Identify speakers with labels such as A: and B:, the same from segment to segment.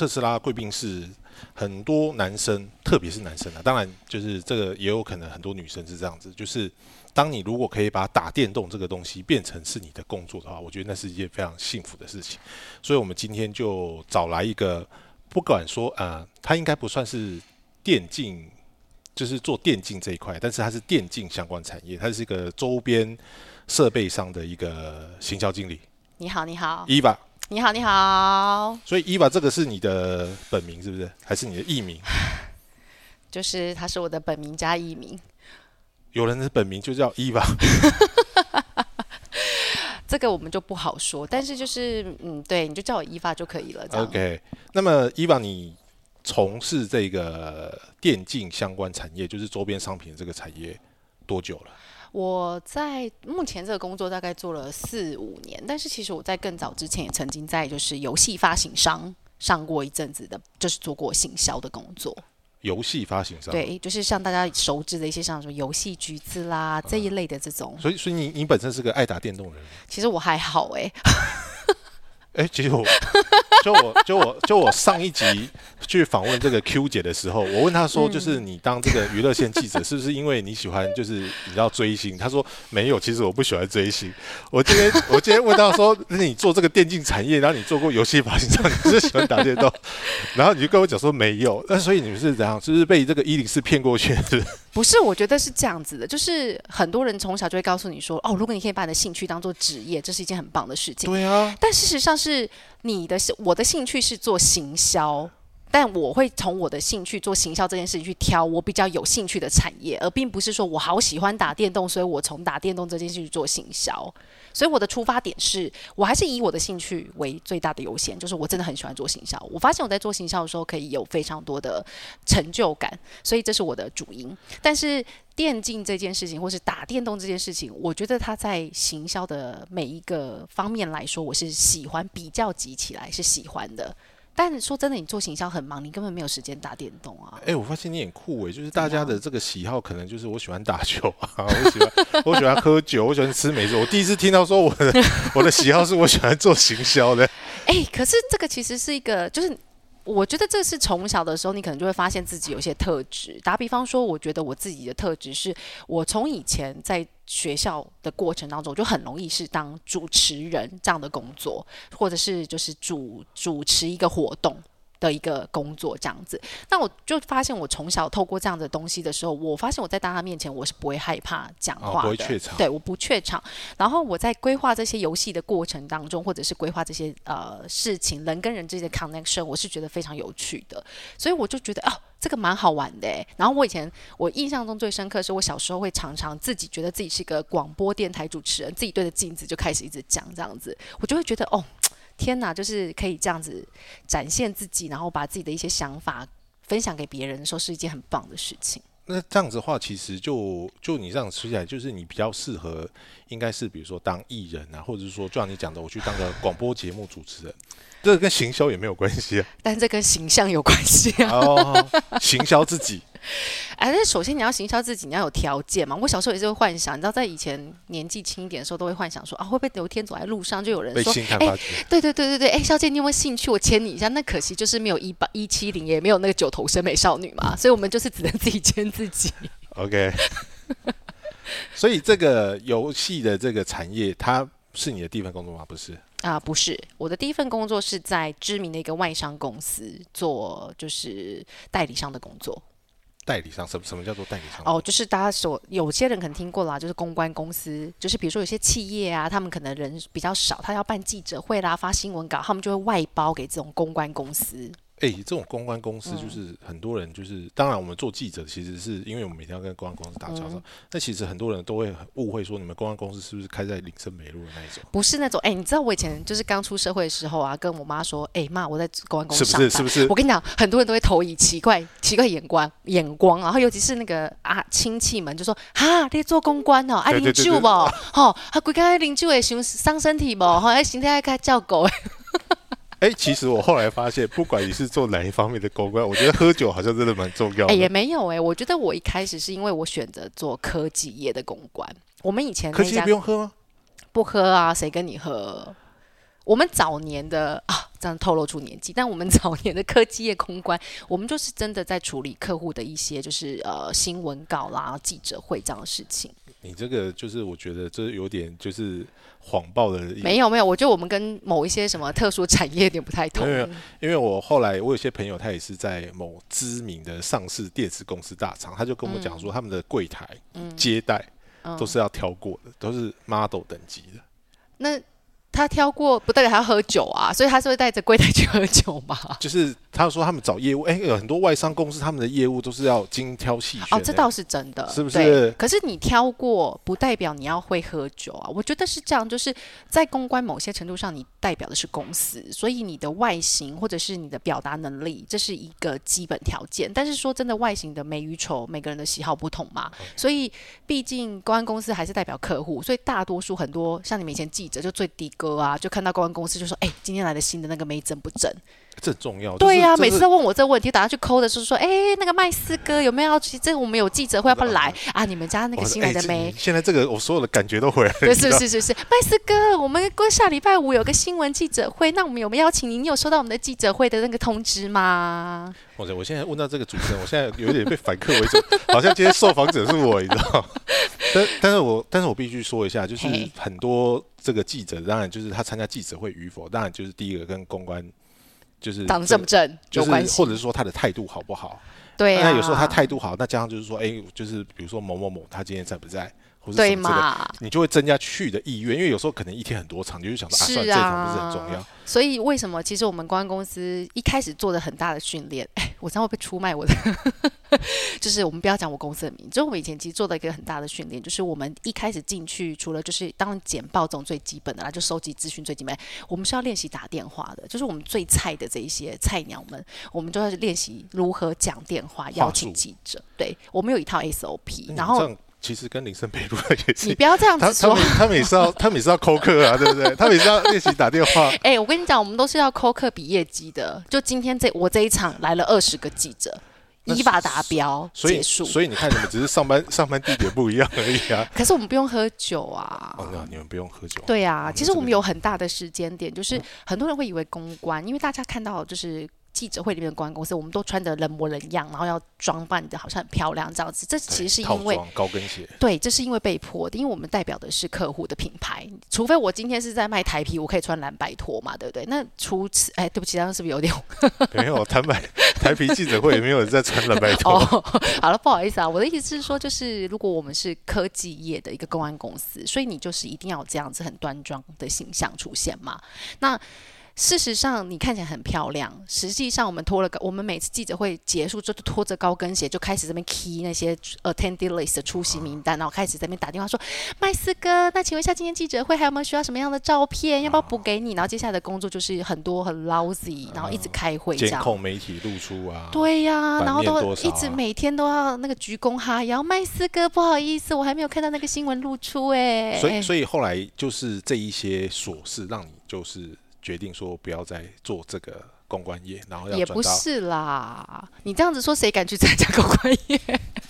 A: 特斯拉贵宾室很多男生，特别是男生啊，当然就是这个也有可能很多女生是这样子，就是当你如果可以把打电动这个东西变成是你的工作的话，我觉得那是一件非常幸福的事情。所以我们今天就找来一个，不管说啊，他应该不算是电竞，就是做电竞这一块，但是它是电竞相关产业，它是一个周边设备上的一个行销经理。
B: 你好，你好，
A: 伊娃，
B: 你好，你好，
A: 所以伊娃这个是你的本名是不是？还是你的艺名？
B: 就是他是我的本名加艺名，
A: 有人的本名就叫伊娃，
B: 这个我们就不好说。但是就是嗯，对，你就叫我伊娃就可以了。
A: OK，那么伊娃，你从事这个电竞相关产业，就是周边商品的这个产业多久了？
B: 我在目前这个工作大概做了四五年，但是其实我在更早之前也曾经在就是游戏发行商上过一阵子的，就是做过行销的工作。
A: 游戏发行商，
B: 对，就是像大家熟知的一些像什么游戏橘子啦这一类的这种。
A: 所以，所以你你本身是个爱打电动的人。
B: 其实我还好哎、
A: 哎、其实我 就我就我就我上一集去访问这个 Q 姐的时候，我问她说，
B: 嗯
A: 就是你当这个娱乐线记者，是不是因为你喜欢就是你要追星？她说没有，其实我不喜欢追星。我今天我今天问她说，那你做这个电竞产业，然后你做过游戏发行商，你是喜欢打电动？然后你就跟我讲说没有，那所以你们是怎样？就是被这个一零四骗过去？是不是
B: 不是，我觉得是这样子的，就是很多人从小就会告诉你说，哦，如果你可以把你的兴趣当做职业，这是一件很棒的事情。
A: 对啊，
B: 但事实上是你的我的兴趣是做行销，但我会从我的兴趣做行销这件事情去挑我比较有兴趣的产业，而并不是说我好喜欢打电动，所以我从打电动这件事去做行销。所以我的出发点是我还是以我的兴趣为最大的优先，就是我真的很喜欢做行销。我发现我在做行销的时候可以有非常多的成就感，所以这是我的主因。但是电竞这件事情，或是打电动这件事情，我觉得它在行销的每一个方面来说，我是喜欢，比较集起来是喜欢的。但说真的，你做行销很忙，你根本没有时间打电动啊。
A: 哎、我发现你很酷哎，就是大家的这个喜好可能就是我喜欢打球啊，我喜欢我喜欢喝酒，我喜欢吃美食。我第一次听到说我的我的喜好是我喜欢做行销的。
B: 哎、可是这个其实是一个，就是我觉得这是从小的时候，你可能就会发现自己有些特质。打比方说，我觉得我自己的特质是，我从以前在学校的过程当中，就很容易是当主持人这样的工作，或者是就是主主持一个活动。的一个工作这样子，那我就发现我从小透过这样的东西的时候，我发现我在大家面前我是不会害怕讲
A: 哦
B: 话的，
A: 不会怯场
B: 对，我不怯场。然后我在规划这些游戏的过程当中，或者是规划这些呃事情，人跟人之间的 connection，我是觉得非常有趣的，所以我就觉得哦，这个蛮好玩的诶。然后我以前我印象中最深刻是我小时候会常常自己觉得自己是一个广播电台主持人，自己对着镜子就开始一直讲这样子，我就会觉得哦。天呐，就是可以这样子展现自己，然后把自己的一些想法分享给别人说，是一件很棒的事情。
A: 那这样子的话，其实就就你这样吃起来，就是你比较适合，应该是比如说当艺人啊，或者是说就像你讲的，我去当个广播节目主持人，这个跟行销也没有关系啊。
B: 但这跟形象有关系啊。
A: 哦，行销自己，
B: 哎，那首先你要行销自己，你要有条件嘛。我小时候也是会幻想，你知道，在以前年纪轻一点的时候，都会幻想说啊，会不会有一天走在路上就有人
A: 被
B: 说，哎。对对对对对，哎，小姐，你有没有兴趣？我牵你一下。那可惜就是没有一八一七零，也没有那个九头身美少女嘛，所以我们就是只能自己牵自己。
A: OK，所以这个游戏的这个产业，它是你的第一份工作吗？不是。
B: 啊，不是，我的第一份工作是在知名的一个外商公司做，就是代理商的工作。
A: 代理商，什么什么叫做代理商？
B: 哦，就是大家所有些人可能听过啦，就是公关公司，就是比如说有些企业啊，他们可能人比较少，他要办记者会啦、发新闻稿，他们就会外包给这种公关公司。
A: 哎、这种公关公司
B: 嗯
A: 就是很多人就是，当然我们做记者其实是因为我们每天要跟公关公司打交
B: 嗯
A: 道，那、其实很多人都会很误会说你们公关公司是不是开在林森北路的那一种？
B: 不是那种，哎、你知道我以前就是刚出社会的时候啊，跟我妈说，哎、妈，我在公关公
A: 是不
B: 司上班。
A: 是？是不是
B: 我？跟你讲，很多人都会投以奇怪、奇怪眼光、眼光，然后尤其是那个啊亲戚们就说：“哈，你做公关哦，爱啉
A: 对对对对
B: 酒不？吼，啊，规家啉酒会伤伤身体不？吼，哎，身体爱较照顾的。
A: 哎、其实我后来发现，不管你是做哪一方面的公关，我觉得喝酒好像真的蛮重要
B: 哎、也。没有哎、我觉得我一开始是因为我选择做科技业的公关。我们以前
A: 科技不用喝吗？
B: 不喝啊，谁跟你喝？我们早年的啊，这样透露出年纪，但我们早年的科技业公关，我们就是真的在处理客户的一些就是呃新闻稿啦、记者会这样的事情。
A: 你这个就是我觉得这有点就是谎报的
B: 没有没有，我觉得我们跟某一些什么特殊产业有点不太同。
A: 没有因为我后来我有些朋友，他也是在某知名的上市电子公司大厂，他就跟我们讲说，他们的柜台、接待都是要挑过的，都是 model 等级的。
B: 那他挑过，不代表他要喝酒啊，所以他是会带着柜台去喝酒嘛？
A: 就是他说他们找业务，哎、有很多外商公司他们的业务都是要精挑细选的。
B: 哦，这倒是真的，
A: 是不是
B: 可是你挑过，不代表你要会喝酒啊。我觉得是这样，就是在公关某些程度上，你代表的是公司，所以你的外形或者是你的表达能力，这是一个基本条件。但是说真的，外形的美与丑，每个人的喜好不同嘛，所以毕竟公关公司还是代表客户，所以大多数很多像你们以前记者就最的哥啊，就看到公关公司就说：“哎、今天来的新的那个没真不真？”
A: 这重要。
B: 对呀、
A: 呀、
B: 每次都问我这个问题，打算去抠的是说，哎、那个麦斯哥有没有要去？这个我们有记者会，要不要来 啊？你们家那个新来的没？
A: 现在这个我所有的感觉都回来了。
B: 是是是是，麦斯哥，我们过下礼拜五有个新闻记者会，那我们有没有邀请您？你有收到我们的记者会的那个通知吗？
A: 我我现在问到这个主持人，我现在有点被反客为主，好像今天受访者是我，你知道？但但是我但是我必须说一下，就是很多这个记者，当然就是他参加记者会与否，当然就是第一个跟公关就是
B: 长得正不正
A: 就是
B: 有关系
A: 或？者是说他的态度好不好？
B: 对啊，
A: 那有时候他态度好，那加上就是说，哎、就是比如说某某某他今天在不在，或者
B: 对
A: 什么之类的，
B: 嘛？
A: 你就会增加去的意愿，因为有时候可能一天很多场，你就想说啊，算，这一场不是很重要
B: 啊。所以为什么其实我们公关公司一开始做的很大的训练，哎，我这样会被出卖我的？就是我们不要讲我公司的名字，就是我们以前其实做的一个很大的训练，就是我们一开始进去，除了就是当然简报这种最基本的啦，就收集资讯最基本，我们是要练习打电话的，就是我们最菜的这一些菜鸟们，我们就要练习如何讲电话邀请记者。对我们有一套 SOP，
A: 嗯
B: 然后
A: 其实跟林森北路也是
B: 你不要这样子说
A: 他他们。他们也是要 他们也是要扣客啊，对不对？他们也是要练习打电话。
B: 哎、我跟你讲，我们都是要扣课比业绩的。就今天这我这一场来了二十个记者，
A: 那
B: 依法达标
A: 所以
B: 结束。
A: 所以你看，你们只是上班 上班地点不一样而已啊。
B: 可是我们不用喝酒啊。
A: 哦，那你们不用喝酒。
B: 对啊，其实我们有很大的时间点，就是很多人会以为公关，因为大家看到就是记者会里面的公关公司，我们都穿的人模人样，然后要装扮的好像很漂亮这样子。这其实是因为
A: 高跟鞋，
B: 对，这是因为被迫的，因为我们代表的是客户的品牌，除非我今天是在卖台皮，我可以穿蓝白拖嘛，对不对？那除此，哎，对不起，刚刚是不是有点
A: 没有台白台皮记者会也没有人在穿蓝白拖。
B: 哦，好了，不好意思啊，我的意思是说，就是如果我们是科技业的一个公安公司，所以你就是一定要有这样子很端庄的形象出现嘛。那事实上，你看起来很漂亮，实际上我们拖了个，我们每次记者会结束之后，就拖着高跟鞋就开始这边 key 那些 attendee list 的出席名单，然后开始在那边打电话说，麦斯哥，那请问一下今天记者会还有没有需要什么样的照片，要不要补给你？然后接下来的工作就是很多很 lousy，然后一直开会这样。
A: 监控媒体露出啊，
B: 对呀、
A: 版
B: 然后都一直
A: 啊
B: 每天都要那个鞠躬哈腰。麦斯哥，不好意思，我还没有看到那个新闻露出哎、
A: 所以所以后来就是这一些琐事，让你就是决定说不要再做这个公关业，然后要
B: 也不是啦，你这样子说，谁敢去参加公关业？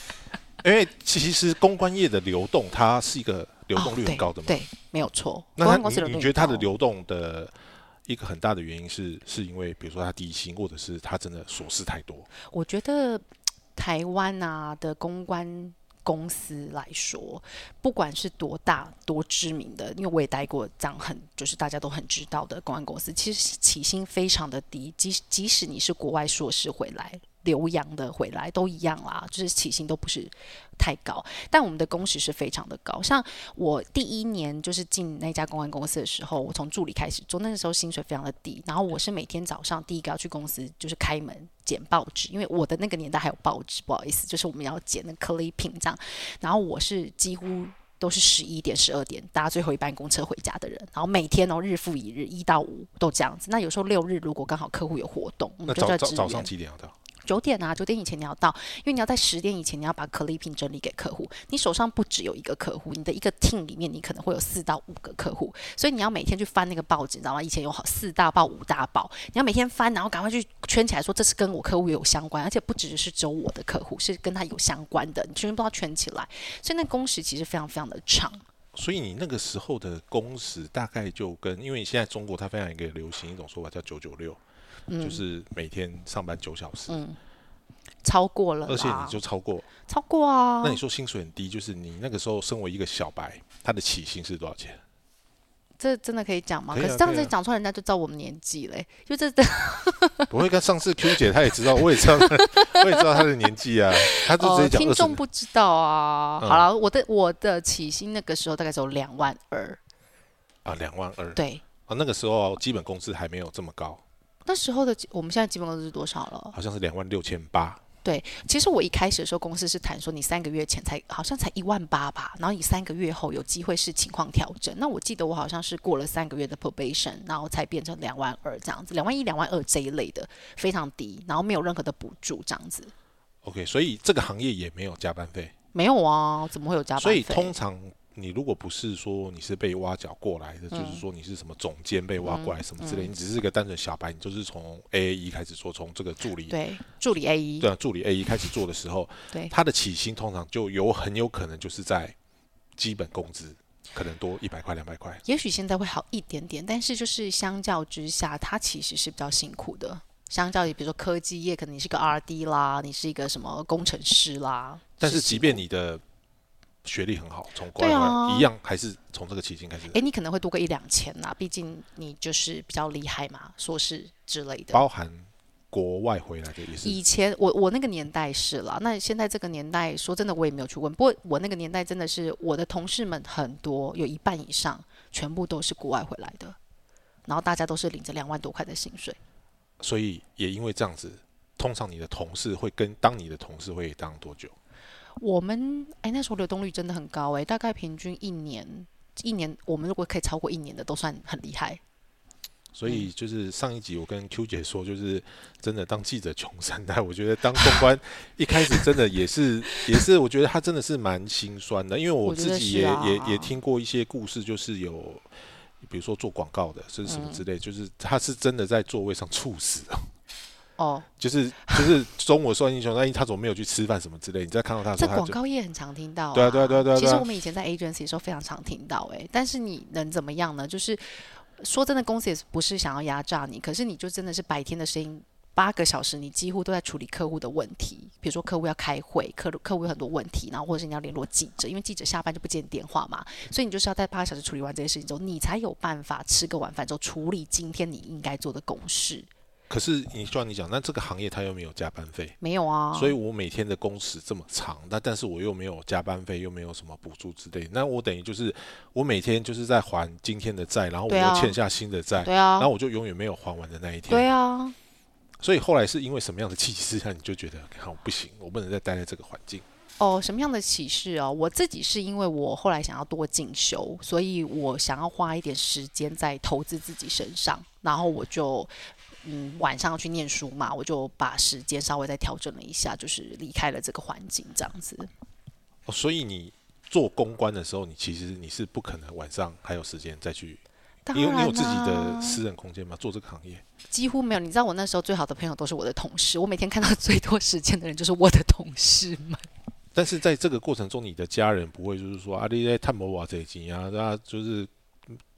A: 因为其实公关业的流动，它是一个流动率
B: 哦
A: 很高的嘛。
B: 对，对没有错。公关公司流动率
A: 你你觉得它的流动的一个很大的原因是是因为比如说它低薪，或者是它真的琐事太多？
B: 我觉得台湾啊的公关公司来说，不管是多大多知名的，因为我也待过这样很就是大家都很知道的公安公司，其实起薪非常的低，即即使你是国外硕士回来。留洋的回来都一样啦，就是起薪都不是太高，但我们的工时是非常的高。像我第一年就是进那家公关公司的时候，我从助理开始做，那个时候薪水非常的低，然后我是每天早上第一个要去公司就是开门捡报纸，因为我的那个年代还有报纸，不好意思，就是我们要捡那个 clipping 这样，然后我是几乎。都是十一点、十二点搭最后一班公车回家的人，然后每天哦日复一日，一到五都这样子。那有时候六日如果刚好客户有活动，我们就在
A: 早上。几点要到？
B: 九点啊，九点以前你要到，因为你要在十点以前你要把 clipping 整理给客户。你手上不只有一个客户，你的一个 team 里面你可能会有四到五个客户，所以你要每天去翻那个报纸，你知道吗？以前有好四大报、五大报，你要每天翻，然后赶快去圈起来，说这是跟我客户有相关，而且不只是只有我的客户，是跟他有相关的，你全部都要圈起来。所以那工时其实非常非常的长。
A: 所以你那个时候的工时大概就跟，因为你现在中国它非常一个流行一种说法叫九九六，
B: 嗯
A: 就是每天上班九小时，
B: 嗯，超过了，
A: 而且你就超过。
B: 超过啊。
A: 那你说薪水很低，就是你那个时候身为一个小白，他的起薪是多少钱？
B: 这真的可以讲吗？
A: 可啊
B: 可是这样子讲出来，人家就知道我们年纪嘞。就这
A: 不会跟上次 Q 姐她也知道，我也知道，我也知道她的年纪啊，她就直
B: 哦，
A: 接讲
B: 听众不知道啊。
A: 嗯
B: 好了，我的我的起薪那个时候大概只有两万二，
A: 啊，两万二
B: 对，
A: 啊，那个时候基本工资还没有这么高，
B: 那时候的我们现在基本工资是多少了？
A: 好像是两万六千八。
B: 对其实我一开始的时候，公司是谈说你三个月前才好像才一万八吧，然后你三个月后有机会是情况调整。那我记得我好像是过了三个月的 probation，然后才变成两万二这样子，两万一、两万二这一类的非常低，然后没有任何的补助这样子。
A: OK，所以这个行业也没有加班费，
B: 没有啊，怎么会有加班
A: 所以
B: 费
A: 通常你如果不是说你是被挖角过来的，
B: 嗯
A: 就是说你是什么总监被挖过来什么之类，你只是个单纯小白，你就是从 A 一开始做，从这个助理
B: 对助理 A 一
A: 对啊助理 A 一开始做的时候，
B: 对。
A: 他的起薪通常就有很有可能就是在基本工资可能多一百块两百块。
B: 也许现在会好一点点，但是就是相较之下，他其实是比较辛苦的。相较于比如说科技业，可能你是个 R D 啦，你是一个什么工程师啦，
A: 但是即便
B: 你
A: 你的学历很好，从国外回
B: 对啊
A: 一样还是从这个起薪开始，
B: 哎，你可能会多个一两千呐，毕竟你就是比较厉害嘛，硕士之类的。
A: 包含国外回来的意思
B: 以前我我那个年代是了，那现在这个年代说真的我也没有去问，不过我那个年代真的是我的同事们很多，有一半以上全部都是国外回来的，然后大家都是领着两万多块的薪水。
A: 所以也因为这样子，通常你的同事会跟当你的同事会当多久？
B: 我们哎那时候流动率真的很高哎，大概平均一年一年，我们如果可以超过一年的都算很厉害。
A: 所以就是上一集我跟 Q 姐说，就是真的当记者 穷三代，我觉得当公关一开始真的也是 也是，我觉得他真的是蛮心酸的，因为我自己也、
B: 啊
A: 也也听过一些故事，就是有比如说做广告的，甚至什么之类，就是他是真的在座位上猝死的。
B: 哦，
A: 就是就是中午说英雄，那他怎么没有去吃饭什么之类？你再看到他的时
B: 这
A: 候，他就
B: 广告业很常听到、
A: 对啊对啊对啊对啊
B: 其实我们以前在 agency 的时候非常常听到、哎，但是你能怎么样呢？就是说真的，公司也不是想要压榨你，可是你就真的是白天的声音。八个小时，你几乎都在处理客户的问题，比如说客户要开会，客客户有很多问题，然后或者是你要联络记者，因为记者下班就不接电话嘛，所以你就是要在八个小时处理完这些事情之后，你才有办法吃个晚饭之后处理今天你应该做的公事。
A: 可是你就像你讲，那这个行业他又没有加班费，
B: 没有啊，
A: 所以我每天的工时这么长，那但是我又没有加班费，又没有什么补助之类，那我等于就是我每天就是在还今天的债，然后我又欠下新的债，
B: 对啊
A: 然后，我就永远没有还完的那一天。
B: 对啊，
A: 所以后来是因为什么样的契机之下，你就觉得好不行，我不能再待在这个环境。
B: 哦，什么样的启示哦？我自己是因为我后来想要多进修，所以我想要花一点时间在投资自己身上，然后我就嗯晚上要去念书嘛，我就把时间稍微再调整了一下，就是离开了这个环境这样子。
A: 哦，所以你做公关的时候，你其实你是不可能晚上还有时间再去，
B: 当
A: 因为你有自己的私人空间吗，做这个行业。
B: 几乎没有。你知道我那时候最好的朋友都是我的同事，我每天看到 最多时间的人就是我的同事们。
A: 但是在这个过程中，你的家人不会就是说啊，你在探摩瓦这一集啊，那就是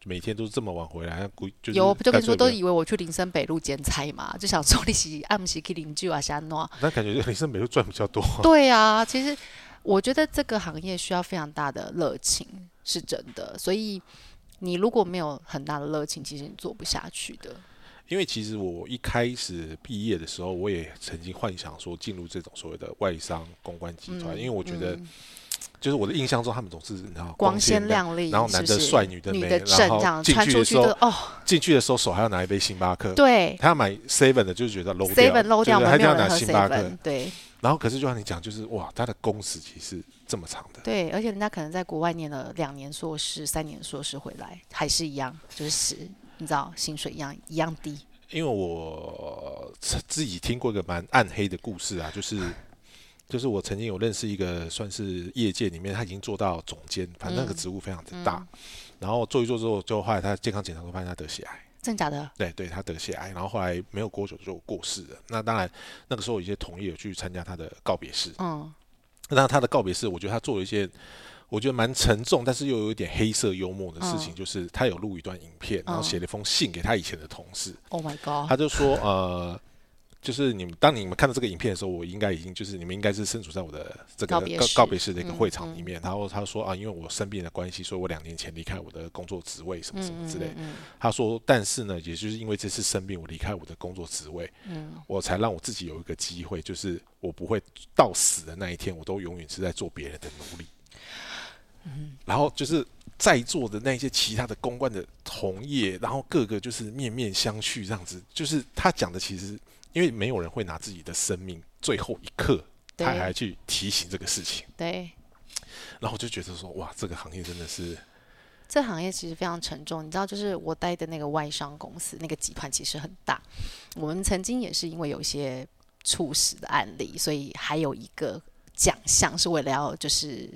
A: 每天都是这么晚回来，估就是
B: 有就跟你说，都以为我去林森北路剪彩嘛，就想说你是暗时去邻居啊，瞎弄。
A: 不要那感觉林森北路赚比较多。
B: 对啊，其实我觉得这个行业需要非常大的热情，是真的。所以你如果没有很大的热情，其实你做不下去的。
A: 因为其实我一开始毕业的时候，我也曾经幻想说进入这种所谓的外商公关集团，
B: 嗯
A: 因为我觉得
B: 嗯
A: 就是我的印象中，他们总是你知道
B: 光鲜
A: 鲜
B: 亮丽，
A: 然后男的帅女的美然后进
B: 去
A: 去的时候
B: 哦，
A: 进去的时候手还要拿一杯星巴克，
B: 对
A: 他要买 seven 的，就是觉得 low 掉
B: seven 漏掉，我们
A: 就是他一定要拿星巴克。
B: 对
A: 然后可是就像你讲，就是哇，他的工时其实这么长的。
B: 对，而且人家可能在国外念了两年硕士、三年硕士回来，还是一样，就是你知道薪水一样一样低。
A: 因为我自己听过一个蛮暗黑的故事啊，就是就是我曾经有认识一个算是业界里面，他已经做到总监，反正那个
B: 嗯
A: 职务非常的大。
B: 嗯
A: 然后做一做之后，就后来他健康检查都发现他得血癌，
B: 真假的？
A: 对对，他得血癌，然后后来没有多久就过世了。那当然那个时候有一些同业有去参加他的告别式，
B: 嗯，
A: 那他的告别式，我觉得他做了一件我觉得蛮沉重，但是又有一点黑色幽默的事情，就是他有录一段影片，然后写了一封信给他以前的同事。
B: Oh my god！
A: 他就说，呃，就是你们当你们看到这个影片的时候，我应该已经就是你们应该是身处在我的这个告
B: 告别式
A: 的一个
B: 嗯
A: 会场里面。然后他说啊，因为我生病的关系，所以我两年前离开我的工作职位什么什么之类。
B: 嗯
A: 他说，但是呢，也就是因为这次生病，我离开我的工作职位，
B: 嗯
A: 我才让我自己有一个机会，就是我不会到死的那一天，我都永远是在做别人的奴隶。
B: 嗯
A: 然后就是在座的那些其他的公关的同业，然后各个就是面面相觑这样子，就是他讲的其实，因为没有人会拿自己的生命最后一刻，他还去提醒这个事情，
B: 对，
A: 然后我就觉得说，哇，这个行业真的是，
B: 这行业其实非常沉重。你知道，就是我待的那个外商公司，那个集团其实很大。我们曾经也是因为有一些猝死的案例，所以还有一个奖项是为了要就是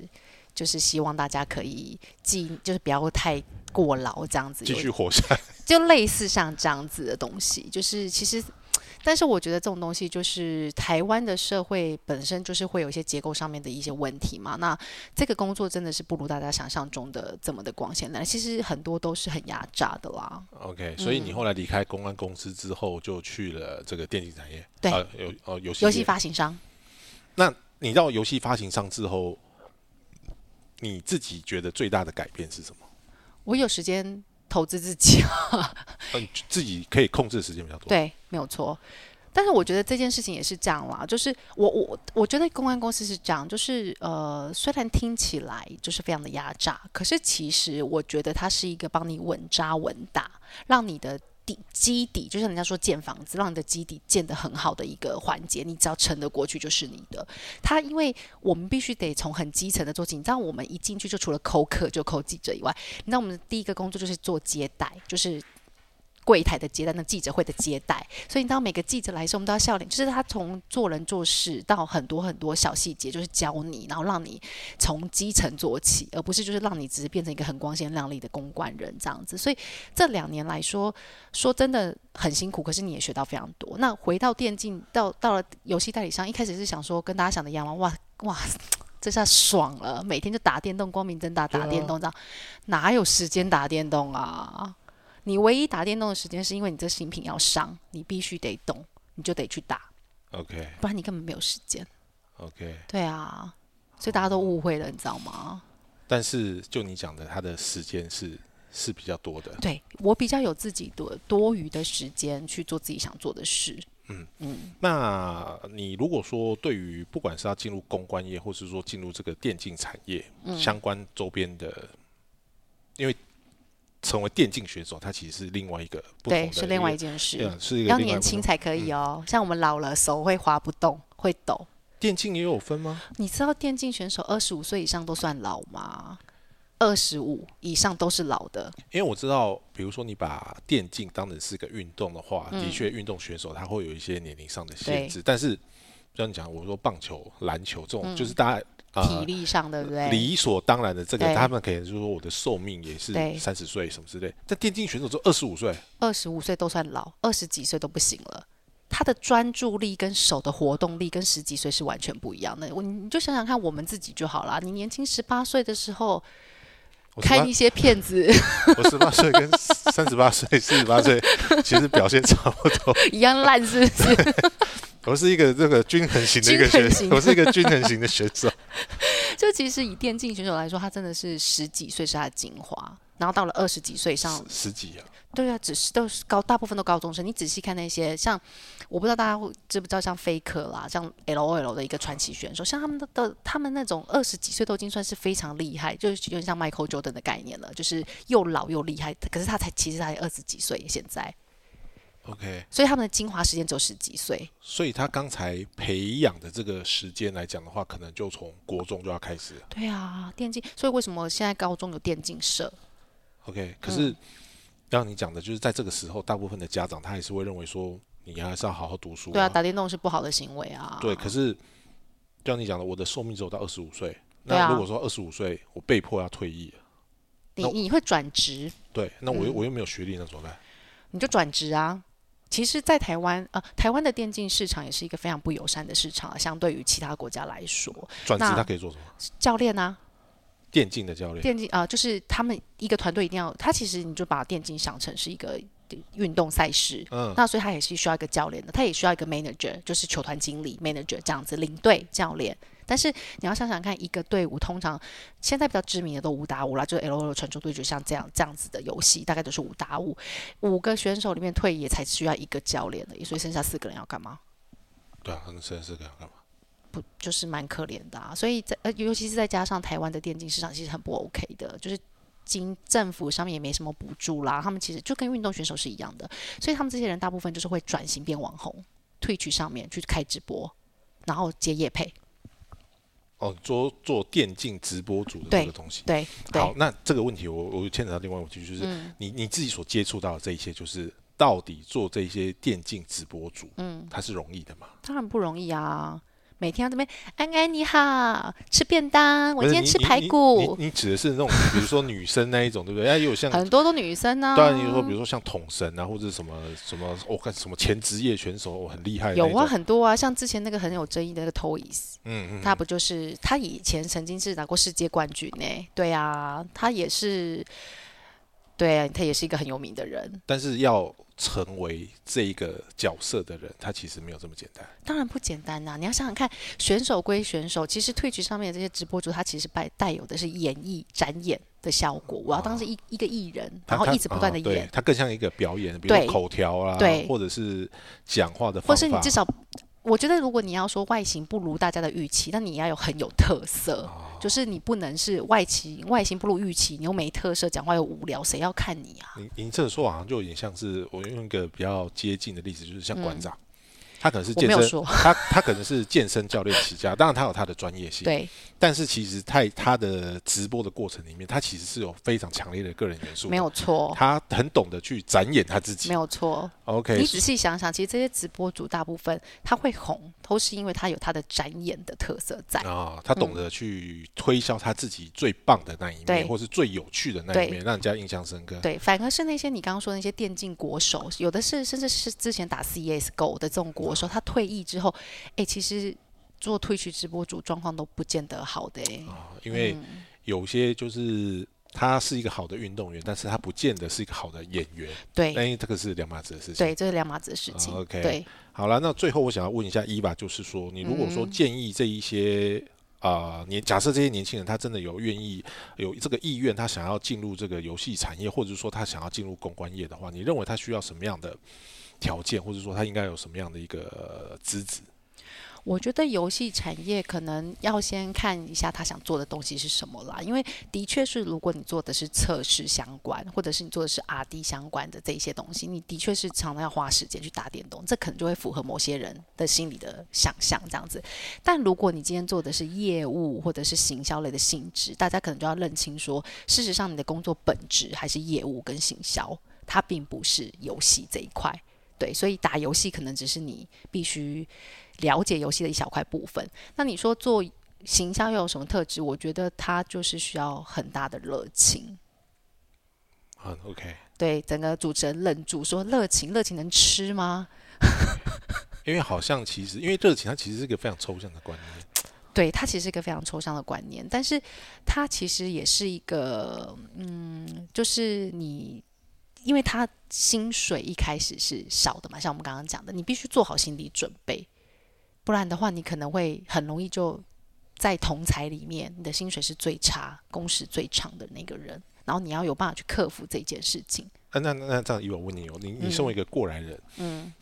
B: 就是希望大家可以记，就是不要太过劳这样子。
A: 继续活下来。
B: 就类似像这样子的东西，就是其实，但是我觉得这种东西就是台湾的社会本身就是会有一些结构上面的一些问题嘛。那这个工作真的是不如大家想象中的这么的光鲜亮丽，其实很多都是很压榨的啦。
A: OK，所以你后来离开公安公司之后，就去了这个电竞产业，
B: 对
A: 哦游戏
B: 游戏发行商，
A: 那你到游戏发行商之后，你自己觉得最大的改变是什么？
B: 我有时间投资自己，
A: 呃，你自己可以控制的时间比较多。，
B: 对，没有错。但是我觉得这件事情也是这样啦，就是我我我觉得公安公司是这样，就是呃，虽然听起来就是非常的压榨，可是其实我觉得它是一个帮你稳扎稳打，让你的底基底，就像人家说建房子，让你的基底建得很好的一个环节，你只要撑得过去就是你的。他因为我们必须得从很基层的做起，你知道我们一进去就除了扣客就扣记者以外，那我们第一个工作就是做接待，就是。柜台的接待，那记者会的接待，所以你知道每个记者来的时，我们都要笑脸，就是他从做人做事到很多很多小细节，就是教你，然后让你从基层做起，而不是就是让你只是变成一个很光鲜亮丽的公关人这样子。所以这两年来说，说真的很辛苦，可是你也学到非常多。那回到电竞，到到了游戏代理商，一开始是想说跟大家想的一样吗？哇哇！这下爽了，每天就打电动，光明正大打电动，这样、哪有时间打电动啊？你唯一打电动的时间是因为你这新品要上，你必须得动，你就得去打
A: ，OK
B: 不然你根本没有时间。
A: OK，
B: 对啊，所以大家都误会了，你知道吗？
A: 但是就你讲的，他的时间是是比较多的。
B: 对我比较有自己的多余的时间去做自己想做的事。
A: 嗯嗯那你如果说对于不管是要进入公关业，或是说进入这个电竞产业、
B: 嗯
A: 相关周边的，因为成为电竞选手，它其实是另外一个不同
B: 对，是另外一件事。要年轻才可以哦，像我们老了手会滑不动，会抖。
A: 电竞也有分吗？
B: 你知道电竞选手二十五岁以上都算老吗？二十五以上都是老的。
A: 因为我知道，比如说你把电竞当成是个运动的话，
B: 嗯
A: 的确运动选手他会有一些年龄上的限制，但是像你讲，我说棒球、篮球这种，就是大家
B: 嗯体
A: 呃
B: 力上，对不对？
A: 理所当然的这个，他们可能就是说我的寿命也是三十岁什么之类，但电竞选手就二十五岁，
B: 二十五岁都算老，二十几岁都不行了。他的专注力跟手的活动力跟十几岁是完全不一样的。我你就想想看，我们自己就好了。你年轻十八岁的时候
A: 我
B: 看一些片子
A: 我十八岁跟三十八岁、四十八岁其实表现差不多。
B: 一样烂，是不是？
A: 我是一个这个均衡型的一个选
B: 均衡型
A: 我是一个均衡型的选手。
B: 就其实以电竞选手来说，他真的是十几岁是他的精华，然后到了二十几岁上，
A: 十十几啊，
B: 对啊，只是都是高，大部分都高中生。你仔细看那些，像我不知道大家会知不知道，像 Faker 啦，像 LOL 的一个传奇选手，像他们的的他们那种二十几岁都已经算是非常厉害，就是有点像 Michael Jordan 的概念了，就是又老又厉害。可是他才其实才二十几岁，现在，
A: OK，
B: 所以他们的精华时间只有十几岁。
A: 所以他刚才培养的这个时间来讲的话，可能就从国中就要开始了。
B: 对啊，电竞，所以为什么现在高中有电竞社
A: ？OK，可是让你讲的就是在这个时候，大部分的家长他还是会认为说，你还是要好好读书、
B: 对啊，打电动是不好的行为啊。
A: 对，可是就像你讲的，我的寿命只有到二十五岁。那如果说二十五岁我被迫要退役
B: 你你会转职，
A: 对，那我又、
B: 嗯
A: 我又没有学历，那怎么办？
B: 你就转职啊。其实，在台湾，呃，台湾的电竞市场也是一个非常不友善的市场啊，相对于其他国家来说，
A: 转职
B: 那
A: 他可以做什么？
B: 教练啊，
A: 电竞的教练，
B: 电竞啊、就是他们一个团队一定要，他其实你就把电竞想成是一个运动赛事，
A: 嗯，
B: 那所以他也是需要一个教练的，他也需要一个 manager，就是球团经理 manager 这样子，领队教练。但是你要想想看，一个队伍通常现在比较知名的都五打五啦，就是 L O L 传说对决像这样这样子的游戏，大概都是五打五，五个选手里面退役才需要一个教练的，所以剩下四个人要干嘛？
A: 对啊，剩下四个人干嘛？
B: 不就是蛮可怜的啊？所以在呃，尤其是再加上台湾的电竞市场其实很不 OK 的，就是经政府上面也没什么补助啦，他们其实就跟运动选手是一样的，所以他们这些人大部分就是会转型变网红，退去上面去开直播，然后接业配，
A: 哦，做做电竞直播主的这个东西。
B: 对对
A: 好，那这个问题我我牵扯到另外一个问题，就是
B: 嗯
A: 你你自己所接触到的这一些，就是到底做这些电竞直播主，嗯，它是容易的吗？
B: 当然不容易啊。每天要这边安安你好，吃便当，我今天吃排骨，
A: 你你指的是那种，比如说女生那一种，对不对？哎，也有像
B: 很多都女生呢、
A: 当然，你说比如说像统神啊，或者什么什么，我、看什么前职业选手，我很厉害
B: 有啊，很多啊，像之前那个很有争议的那个 Toys，
A: 嗯嗯，
B: 他不就是他以前曾经是拿过世界冠军呢？对啊，他也是，对啊，他也是一个很有名的人。
A: 但是要成为这一个角色的人，他其实没有这么简单。
B: 当然不简单呐、你要想想看，选手归选手，其实退局上面的这些直播主，他其实带带有的是演绎展演的效果。我要当是一、一个艺人，然后一直不断的演，
A: 他更像一个表演，比如
B: 对
A: 口条啊，
B: 对
A: 或者是讲话的方法，
B: 或是你至少，我觉得如果你要说外形不如大家的预期，那你要有很有特色。
A: 哦
B: 就是你不能是外形外形不如预期，你又没特色，讲话又无聊，谁要看你啊？
A: 您您这么说好像就有点像是我用一个比较接近的例子，就是像馆长，他可能是健身，他他可能是健身教练起家，当然他有他的专业性，
B: 对
A: 但是其实在他的直播的过程里面，他其实是有非常强烈的个人元素，
B: 没有错，
A: 他很懂得去展演他自己
B: 没。有错。
A: OK，
B: 你仔细想想，其实这些直播主大部分他会红，都是因为他有他的展演的特色在。
A: 啊，他懂得去推销他自己最棒的那一
B: 对
A: 面，或是最有趣的那一面，让人家印象深刻。
B: 对，反而是那些你刚刚说的那些电竞国手，有的是甚至是之前打 CSGO 的这种国手，他退役之后，哎，其实做退去直播主状况都不见得好的哎。
A: 啊，因为有些就是他是一个好的运动员，但是他不见得是一个好的演员，
B: 对
A: 因为这个是两码子的事情。
B: 对，这是两码子的事情。
A: 啊，OK
B: 对，
A: 好了，那最后我想要问一下伊娃，就是说，你如果
B: 嗯
A: 说建议这一些啊、年假设这些年轻人他真的有愿意有这个意愿，他想要进入这个游戏产业，或者说他想要进入公关业的话，你认为他需要什么样的条件，或者说他应该有什么样的一个资质？
B: 我觉得游戏产业可能要先看一下他想做的东西是什么啦，因为的确是，如果你做的是测试相关，或者是你做的是 R&D 相关的这一些东西，你的确是常常要花时间去打电动，这可能就会符合某些人的心理的想象这样子。但如果你今天做的是业务或者是行销类的性质，大家可能就要认清说，事实上你的工作本质还是业务跟行销，它并不是游戏这一块。对，所以打游戏可能只是你必须了解游戏的一小块部分。那你说做行销又有什么特质？我觉得它就是需要很大的热情。
A: 嗯，OK，
B: 对，整个主持人愣住，说热情，热情能吃吗？
A: 因为好像其实因为热情，它其实是一个非常抽象的观念。
B: 对，它其实是一个非常抽象的观念，但是它其实也是一个，嗯，就是你，因为他薪水一开始是少的嘛，像我们刚刚讲的，你必须做好心理准备，不然的话，你可能会很容易就在同才里面，你的薪水是最差、工时最长的那个人，然后你要有办法去克服这件事情。
A: 啊，那那那这样，以我问你哦，你你身为一个过来人，
B: 嗯，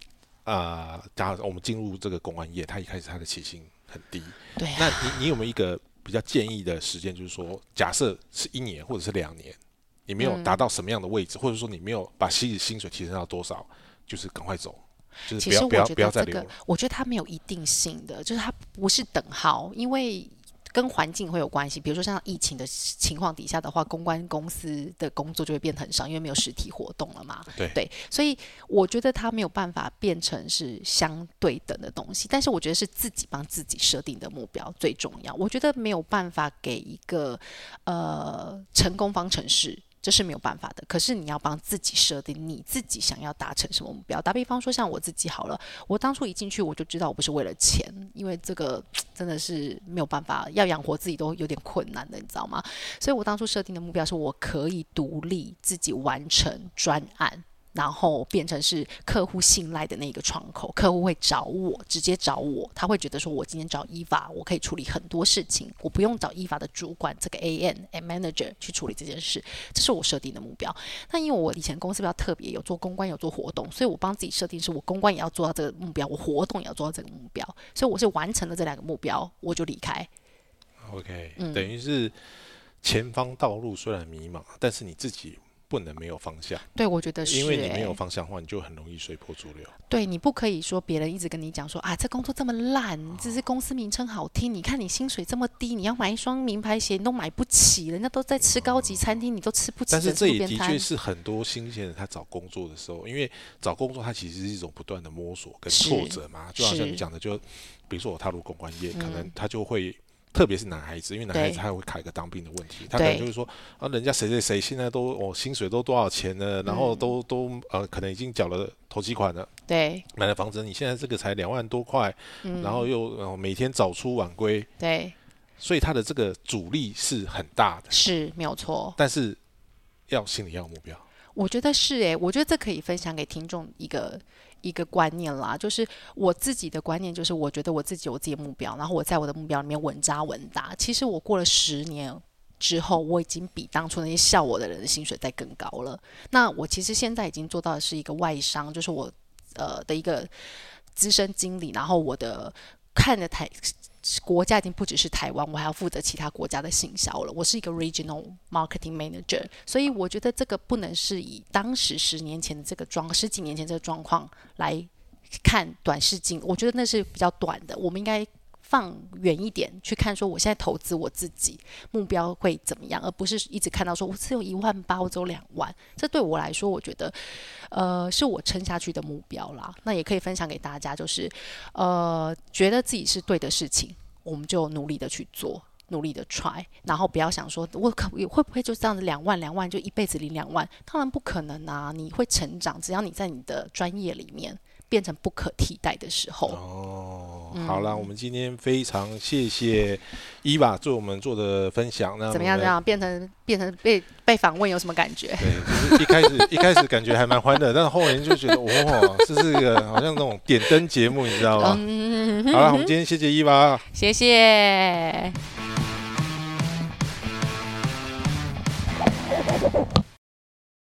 A: 啊、假如我们进入这个公安业，他一开始他的起薪很低，
B: 对啊，
A: 那你你有没有一个比较建议的时间？就是说，假设是一年或者是两年，你没有
B: 嗯
A: 达到什么样的位置，或者说你没有把薪薪水提升到多少，就是赶快走，就是
B: 其实我
A: 不要不要
B: 觉得这个
A: 不要再留。，
B: 我觉得它没有一定性的，就是它不是等号，因为跟环境会有关系。比如说像疫情的情况底下的话，公关公司的工作就会变得很少，因为没有实体活动了嘛。
A: 对
B: 对，所以我觉得它没有办法变成是相对等的东西，但是我觉得是自己帮自己设定的目标最重要。我觉得没有办法给一个呃成功方程式。这是没有办法的。可是你要帮自己设定你自己想要达成什么目标。打比方说，像我自己好了，我当初一进去我就知道我不是为了钱，因为这个真的是没有办法，要养活自己都有点困难的，你知道吗？所以我当初设定的目标是我可以独立自己完成专案。然后变成是客户信赖的那个窗口，客户会找我，直接找我，他会觉得说我今天找伊法，我可以处理很多事情，我不用找伊法的主管这个 A N M manager 去处理这件事，这是我设定的目标。那因为我以前公司比较特别，有做公关，有做活动，所以我帮自己设定是我公关也要做到这个目标，我活动也要做到这个目标，所以我是完成了这两个目标，我就离开。
A: OK，等于是前方道路虽然迷茫，但是你自己。不能没有方向，
B: 对我觉得是，
A: 因为你没有方向的话，你就很容易随波逐流。
B: 对你不可以说别人一直跟你讲说啊，这工作这么烂，只是公司名称好听，你看你薪水这么低，你要买一双名牌鞋你都买不起，人家都在吃高级餐厅，你都吃不起。
A: 但是这也的确是很多新鲜人他找工作的时候，因为找工作他其实是一种不断的摸索跟挫折嘛，就好像你讲的，就比如说我踏入公关业，可能他就会。特别是男孩子，因为男孩子他会卡一个当兵的问题，他可能就是说啊，人家谁谁谁现在都哦薪水都多少钱呢？然后都都呃可能已经缴了投机款了，
B: 对，
A: 买了房子，你现在这个才两万多块，嗯。然后又每天早出晚归，
B: 对，
A: 所以他的这个阻力是很大的，
B: 是没有错，
A: 但是要心里要有目标。
B: 我觉得是诶，我觉得这可以分享给听众一个一个观念啦，就是我自己的观念，就是我觉得我自己有自己的目标，然后我在我的目标里面稳扎稳打。其实我过了十年之后，我已经比当初那些笑我的人的薪水再更高了。那我其实现在已经做到的是一个外商，就是我呃的一个资深经理，然后我的看的台。国家已经不只是台湾，我还要负责其他国家的行销了。我是一个 regional marketing manager，所以我觉得这个不能是以当时十年前的这个状，十几年前这个状况来看短视镜。我觉得那是比较短的，我们应该。放远一点去看，说我现在投资我自己目标会怎么样，而不是一直看到说我只有一万八，我只有两万。这对我来说，我觉得，呃，是我撑下去的目标啦。那也可以分享给大家，就是，呃，觉得自己是对的事情，我们就努力的去做，努力的 try，然后不要想说我可会不会就这样子两万两万就一辈子领两万，当然不可能啊！你会成长，只要你在你的专业里面。变成不可替代的时候
A: 哦，好了，我们今天非常谢谢伊娃做我们做的分享。那
B: 怎么样？怎样？变成变成被被访问有什么感觉？
A: 对，就是一开始 一开始感觉还蛮欢乐，但是后来就觉得哇，这是一个好像那种点灯节目，你知道吗？好了，我们今天谢谢伊娃，
B: 谢谢。